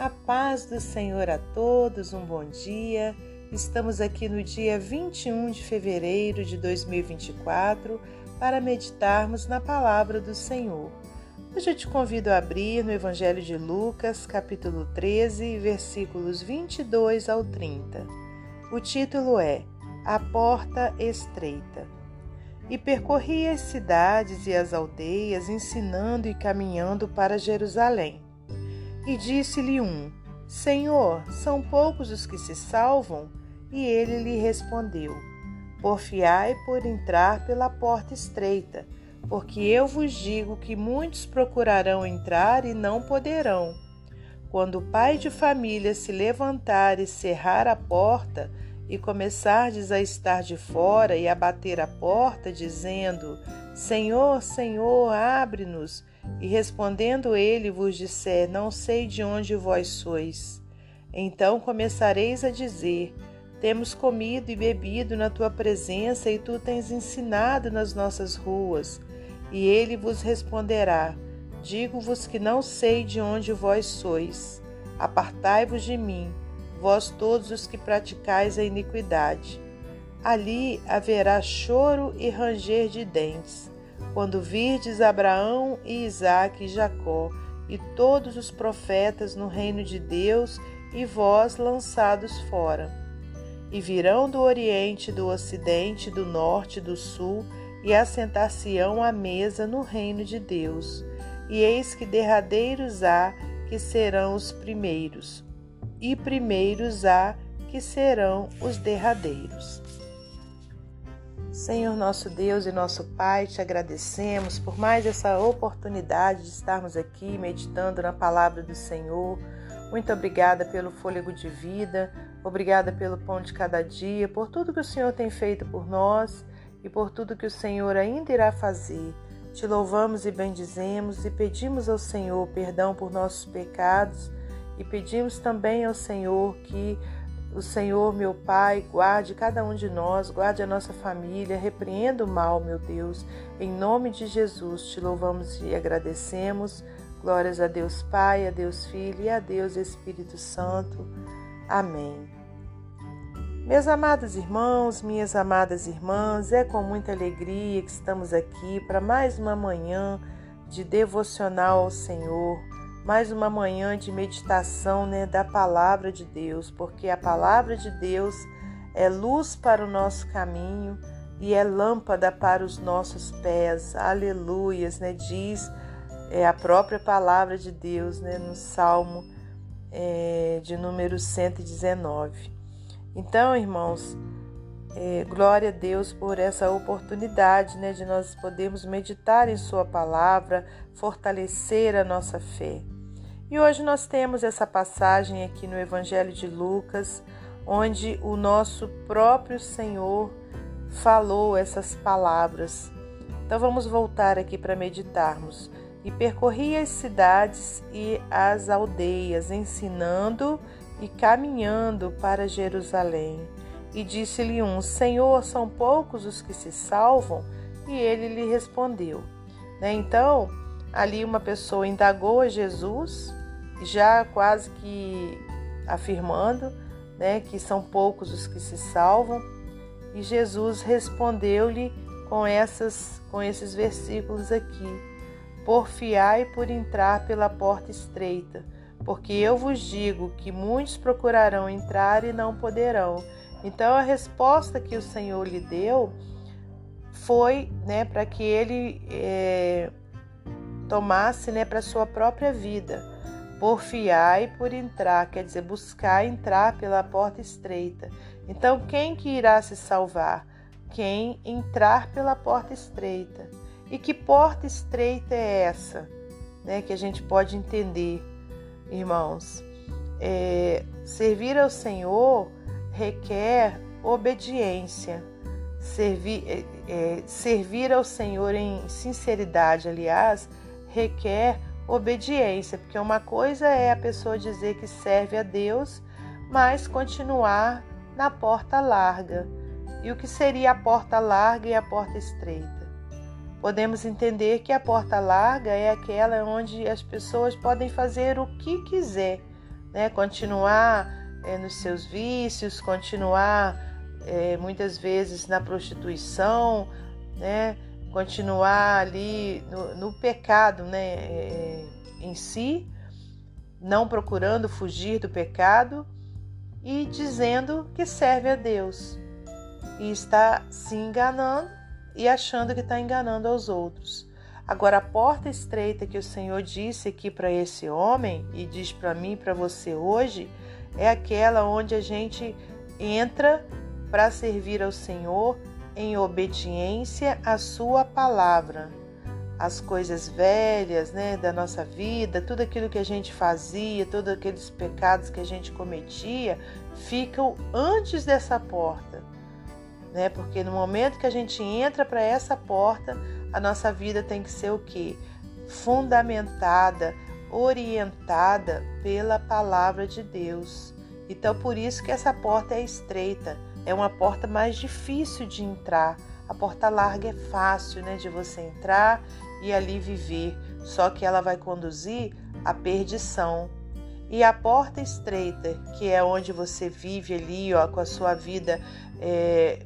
A paz do Senhor a todos, um bom dia. Estamos aqui no dia 21 de fevereiro de 2024 para meditarmos na palavra do Senhor. Hoje eu te convido a abrir no Evangelho de Lucas, capítulo 13, versículos 22 ao 30. O título é A Porta Estreita. E percorria as cidades e as aldeias, ensinando e caminhando para Jerusalém. E disse-lhe um: Senhor, são poucos os que se salvam? E ele lhe respondeu: Porfiai por entrar pela porta estreita, porque eu vos digo que muitos procurarão entrar e não poderão. Quando o pai de família se levantar e cerrar a porta, e começardes a estar de fora e a bater a porta, dizendo: Senhor, Senhor, abre-nos, e respondendo ele vos disser: Não sei de onde vós sois. Então começareis a dizer: Temos comido e bebido na tua presença, e tu tens ensinado nas nossas ruas. E ele vos responderá: Digo-vos que não sei de onde vós sois. Apartai-vos de mim, vós todos os que praticais a iniquidade. Ali haverá choro e ranger de dentes quando virdes Abraão e Isaque e Jacó e todos os profetas no reino de Deus e vós lançados fora. E virão do Oriente, do Ocidente, do Norte, do Sul, e assentar-se-ão à mesa no reino de Deus. E eis que derradeiros há que serão os primeiros, e primeiros há que serão os derradeiros. Senhor nosso Deus e nosso Pai, te agradecemos por mais essa oportunidade de estarmos aqui meditando na palavra do Senhor. Muito obrigada pelo fôlego de vida, obrigada pelo pão de cada dia, por tudo que o Senhor tem feito por nós e por tudo que o Senhor ainda irá fazer. Te louvamos e bendizemos e pedimos ao Senhor perdão por nossos pecados e pedimos também ao Senhor que o Senhor, meu Pai, guarde cada um de nós, guarde a nossa família, repreenda o mal, meu Deus. Em nome de Jesus, te louvamos e agradecemos. Glórias a Deus Pai, a Deus Filho e a Deus Espírito Santo. Amém. Meus amados irmãos, minhas amadas irmãs, é com muita alegria que estamos aqui para mais uma manhã de devocional ao Senhor mais uma manhã de meditação né, da palavra de Deus, porque a palavra de Deus é luz para o nosso caminho e é lâmpada para os nossos pés. Aleluias, né? Diz é, a própria palavra de Deus né, no Salmo é, de número 119. Então, irmãos, é, glória a Deus por essa oportunidade né, de nós podermos meditar em Sua palavra, fortalecer a nossa fé. E hoje nós temos essa passagem aqui no Evangelho de Lucas, onde o nosso próprio Senhor falou essas palavras. Então vamos voltar aqui para meditarmos. E percorria as cidades e as aldeias, ensinando e caminhando para Jerusalém. E disse-lhe um: Senhor, são poucos os que se salvam? E ele lhe respondeu. Né? Então, ali uma pessoa indagou a Jesus já quase que afirmando né, que são poucos os que se salvam. E Jesus respondeu-lhe com, essas, com esses versículos aqui: Porfiai por entrar pela porta estreita, porque eu vos digo que muitos procurarão entrar e não poderão. Então a resposta que o Senhor lhe deu foi né, para que ele é, tomasse né, para sua própria vida Porfiai por entrar, quer dizer, buscar entrar pela porta estreita. Então, quem que irá se salvar? Quem entrar pela porta estreita. E que porta estreita é essa? Né, que a gente pode entender, irmãos. É, servir ao Senhor requer obediência. Servir, é, é, servir ao Senhor em sinceridade, aliás, requer obediência, porque uma coisa é a pessoa dizer que serve a Deus, mas continuar na porta larga. E o que seria a porta larga e a porta estreita? Podemos entender que a porta larga é aquela onde as pessoas podem fazer o que quiser, né? continuar é, nos seus vícios, continuar é, muitas vezes na prostituição, né? continuar ali no, no pecado né? É, em si, não procurando fugir do pecado e dizendo que serve a Deus e está se enganando e achando que está enganando aos outros. Agora, a porta estreita que o Senhor disse aqui para esse homem e diz para mim e para você hoje é aquela onde a gente entra para servir ao Senhor em obediência à Sua palavra. As coisas velhas né, da nossa vida, tudo aquilo que a gente fazia, todos aqueles pecados que a gente cometia, ficam antes dessa porta né? Porque no momento que a gente entra para essa porta, a nossa vida tem que ser o quê? Fundamentada, orientada pela palavra de Deus. Então, por isso que essa porta é estreita, é uma porta mais difícil de entrar. A porta larga é fácil, né, de você entrar e ali viver, só que ela vai conduzir à perdição. E a porta estreita, que é onde você vive ali, ó, com a sua vida é,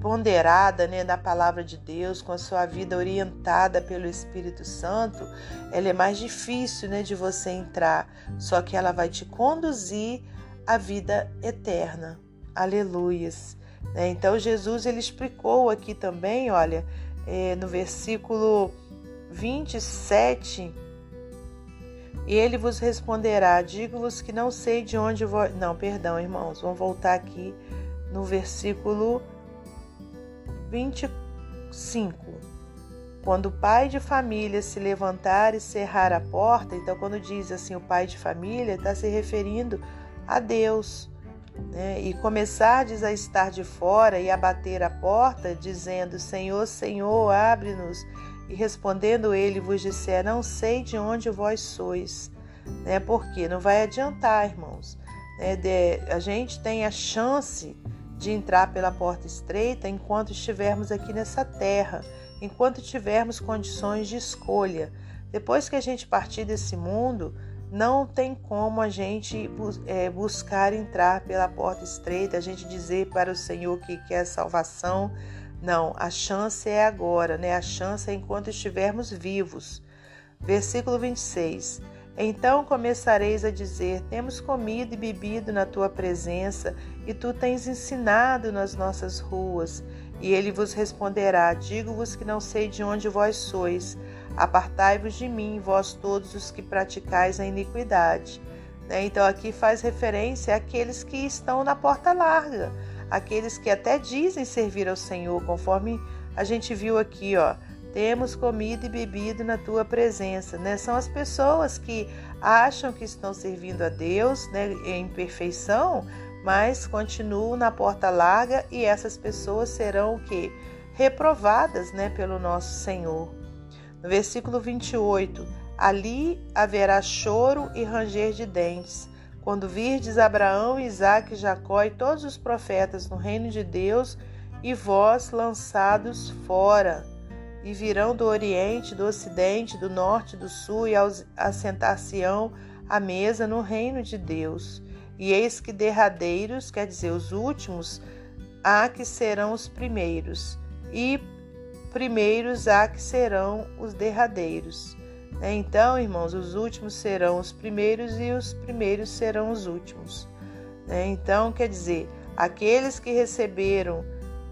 ponderada né, na palavra de Deus, com a sua vida orientada pelo Espírito Santo, ela é mais difícil né, de você entrar, só que ela vai te conduzir à vida eterna. Aleluias. Né? Então Jesus ele explicou aqui também, olha, é, no versículo 27, e ele vos responderá: Digo-vos que não sei de onde vou. Não, perdão, irmãos, vamos voltar aqui no versículo 25. Quando o pai de família se levantar e cerrar a porta, então quando diz assim o pai de família, está se referindo a Deus. Né? E começardes a estar de fora e a bater a porta, dizendo: Senhor, Senhor, abre-nos. E respondendo ele, vos disser: Não sei de onde vós sois. Né? Porque não vai adiantar, irmãos. Né? De, a gente tem a chance de entrar pela porta estreita enquanto estivermos aqui nessa terra, enquanto tivermos condições de escolha. Depois que a gente partir desse mundo, não tem como a gente é, buscar entrar pela porta estreita, a gente dizer para o Senhor que quer salvação. Não, a chance é agora, né? A chance é enquanto estivermos vivos. Versículo 26. Então começareis a dizer: Temos comido e bebido na tua presença, e tu tens ensinado nas nossas ruas. E ele vos responderá: Digo-vos que não sei de onde vós sois. Apartai-vos de mim, vós todos os que praticais a iniquidade. Né? Então aqui faz referência àqueles que estão na porta larga, aqueles que até dizem servir ao Senhor, conforme a gente viu aqui, ó temos comido e bebido na tua presença. Né? São as pessoas que acham que estão servindo a Deus né, em perfeição, mas continuam na porta larga e essas pessoas serão o que? Reprovadas né, pelo nosso Senhor. No versículo 28, ali haverá choro e ranger de dentes. Quando virdes Abraão, Isaque, Jacó e todos os profetas no reino de Deus, e vós lançados fora e virão do Oriente, do Ocidente, do Norte, do Sul, e assentar-se-ão à mesa no reino de Deus. E eis que derradeiros, quer dizer, os últimos, há que serão os primeiros, e primeiros há que serão os derradeiros. Né? Então, irmãos, os últimos serão os primeiros e os primeiros serão os últimos. Né? Então, quer dizer, aqueles que receberam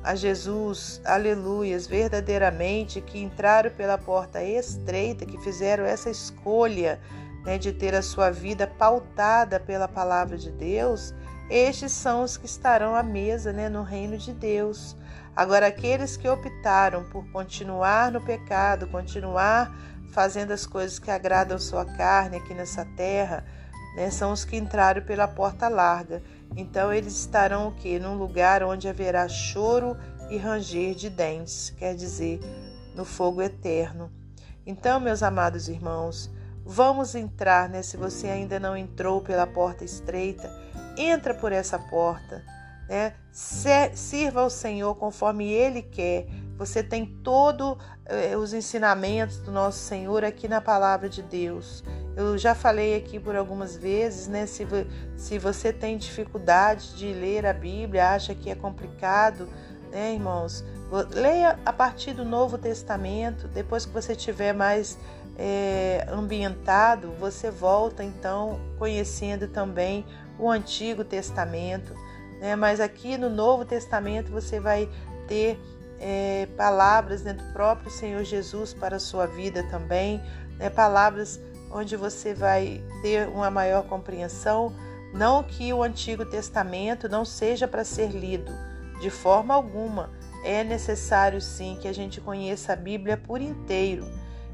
a Jesus, aleluias, verdadeiramente, que entraram pela porta estreita, que fizeram essa escolha né, de ter a sua vida pautada pela palavra de Deus, estes são os que estarão à mesa né, no reino de Deus. Agora, aqueles que optaram por continuar no pecado, continuar fazendo as coisas que agradam sua carne aqui nessa terra, né, são os que entraram pela porta larga. Então eles estarão o que? Num lugar onde haverá choro e ranger de dentes, quer dizer, no fogo eterno. Então, meus amados irmãos, vamos entrar, né? Se você ainda não entrou pela porta estreita, entra por essa porta, né? Sirva ao Senhor conforme Ele quer. Você tem todos eh, os ensinamentos do nosso Senhor aqui na palavra de Deus. Eu já falei aqui por algumas vezes, né? Se, se você tem dificuldade de ler a Bíblia, acha que é complicado, né, irmãos? Leia a partir do Novo Testamento, depois que você tiver mais é, ambientado, você volta então conhecendo também o Antigo Testamento. Né? Mas aqui no Novo Testamento você vai ter é, palavras né, do próprio Senhor Jesus para a sua vida também, né? palavras onde você vai ter uma maior compreensão. Não que o Antigo Testamento não seja para ser lido, de forma alguma. É necessário sim que a gente conheça a Bíblia por inteiro.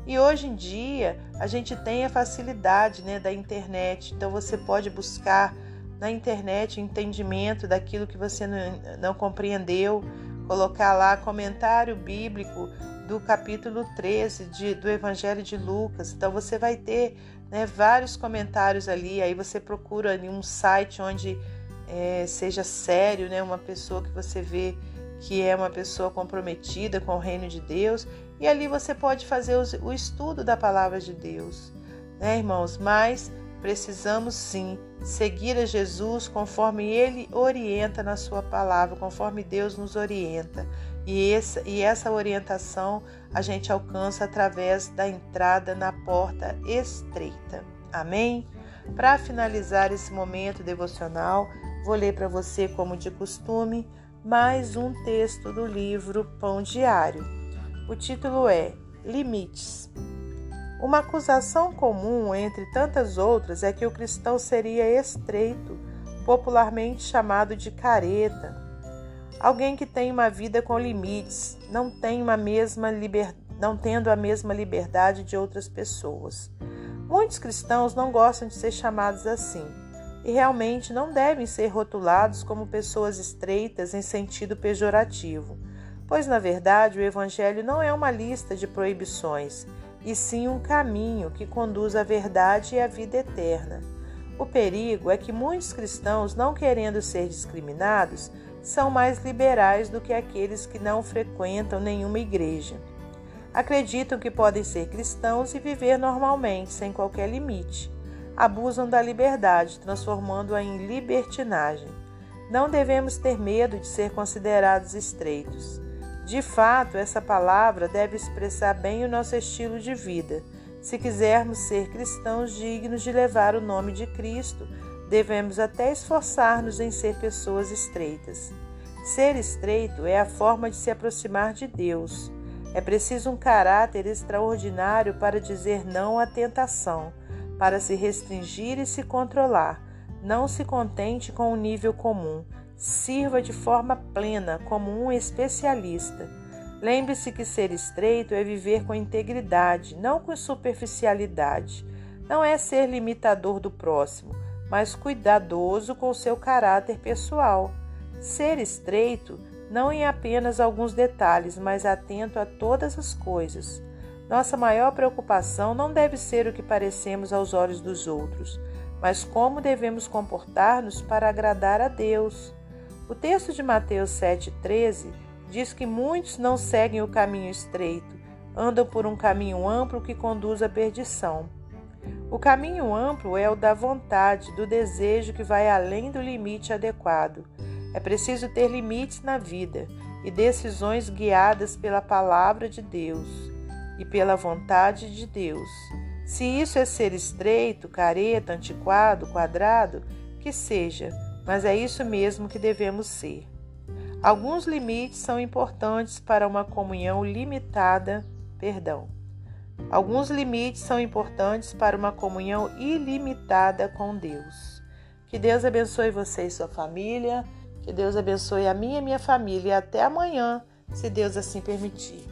E hoje em dia a gente tem a facilidade né, da internet, então você pode buscar na internet entendimento daquilo que você não, não compreendeu, colocar lá comentário bíblico do capítulo 13 de, do Evangelho de Lucas. Então você vai ter né, vários comentários ali. Aí você procura um site onde é, seja sério, né, uma pessoa que você vê que é uma pessoa comprometida com o reino de Deus. E ali você pode fazer o estudo da palavra de Deus, né, irmãos? Mas precisamos sim seguir a Jesus conforme ele orienta na sua palavra, conforme Deus nos orienta. E essa, e essa orientação a gente alcança através da entrada na porta estreita. Amém? Para finalizar esse momento devocional, vou ler para você, como de costume, mais um texto do livro Pão Diário. O título é Limites. Uma acusação comum entre tantas outras é que o cristão seria estreito, popularmente chamado de careta. Alguém que tem uma vida com limites, não tem uma mesma liber... não tendo a mesma liberdade de outras pessoas. Muitos cristãos não gostam de ser chamados assim e realmente não devem ser rotulados como pessoas estreitas em sentido pejorativo, pois na verdade o evangelho não é uma lista de proibições e sim um caminho que conduz à verdade e à vida eterna. O perigo é que muitos cristãos, não querendo ser discriminados, são mais liberais do que aqueles que não frequentam nenhuma igreja. Acreditam que podem ser cristãos e viver normalmente, sem qualquer limite. Abusam da liberdade, transformando-a em libertinagem. Não devemos ter medo de ser considerados estreitos. De fato, essa palavra deve expressar bem o nosso estilo de vida. Se quisermos ser cristãos dignos de levar o nome de Cristo, devemos até esforçar-nos em ser pessoas estreitas. Ser estreito é a forma de se aproximar de Deus. É preciso um caráter extraordinário para dizer não à tentação, para se restringir e se controlar. Não se contente com o um nível comum Sirva de forma plena como um especialista. Lembre-se que ser estreito é viver com integridade, não com superficialidade. Não é ser limitador do próximo, mas cuidadoso com seu caráter pessoal. Ser estreito não em apenas alguns detalhes, mas atento a todas as coisas. Nossa maior preocupação não deve ser o que parecemos aos olhos dos outros, mas como devemos comportar-nos para agradar a Deus. O texto de Mateus 7,13 diz que muitos não seguem o caminho estreito, andam por um caminho amplo que conduz à perdição. O caminho amplo é o da vontade, do desejo que vai além do limite adequado. É preciso ter limites na vida e decisões guiadas pela palavra de Deus e pela vontade de Deus. Se isso é ser estreito, careta, antiquado, quadrado, que seja, mas é isso mesmo que devemos ser. Alguns limites são importantes para uma comunhão limitada, perdão. Alguns limites são importantes para uma comunhão ilimitada com Deus. Que Deus abençoe você e sua família. Que Deus abençoe a minha e minha família. Até amanhã, se Deus assim permitir.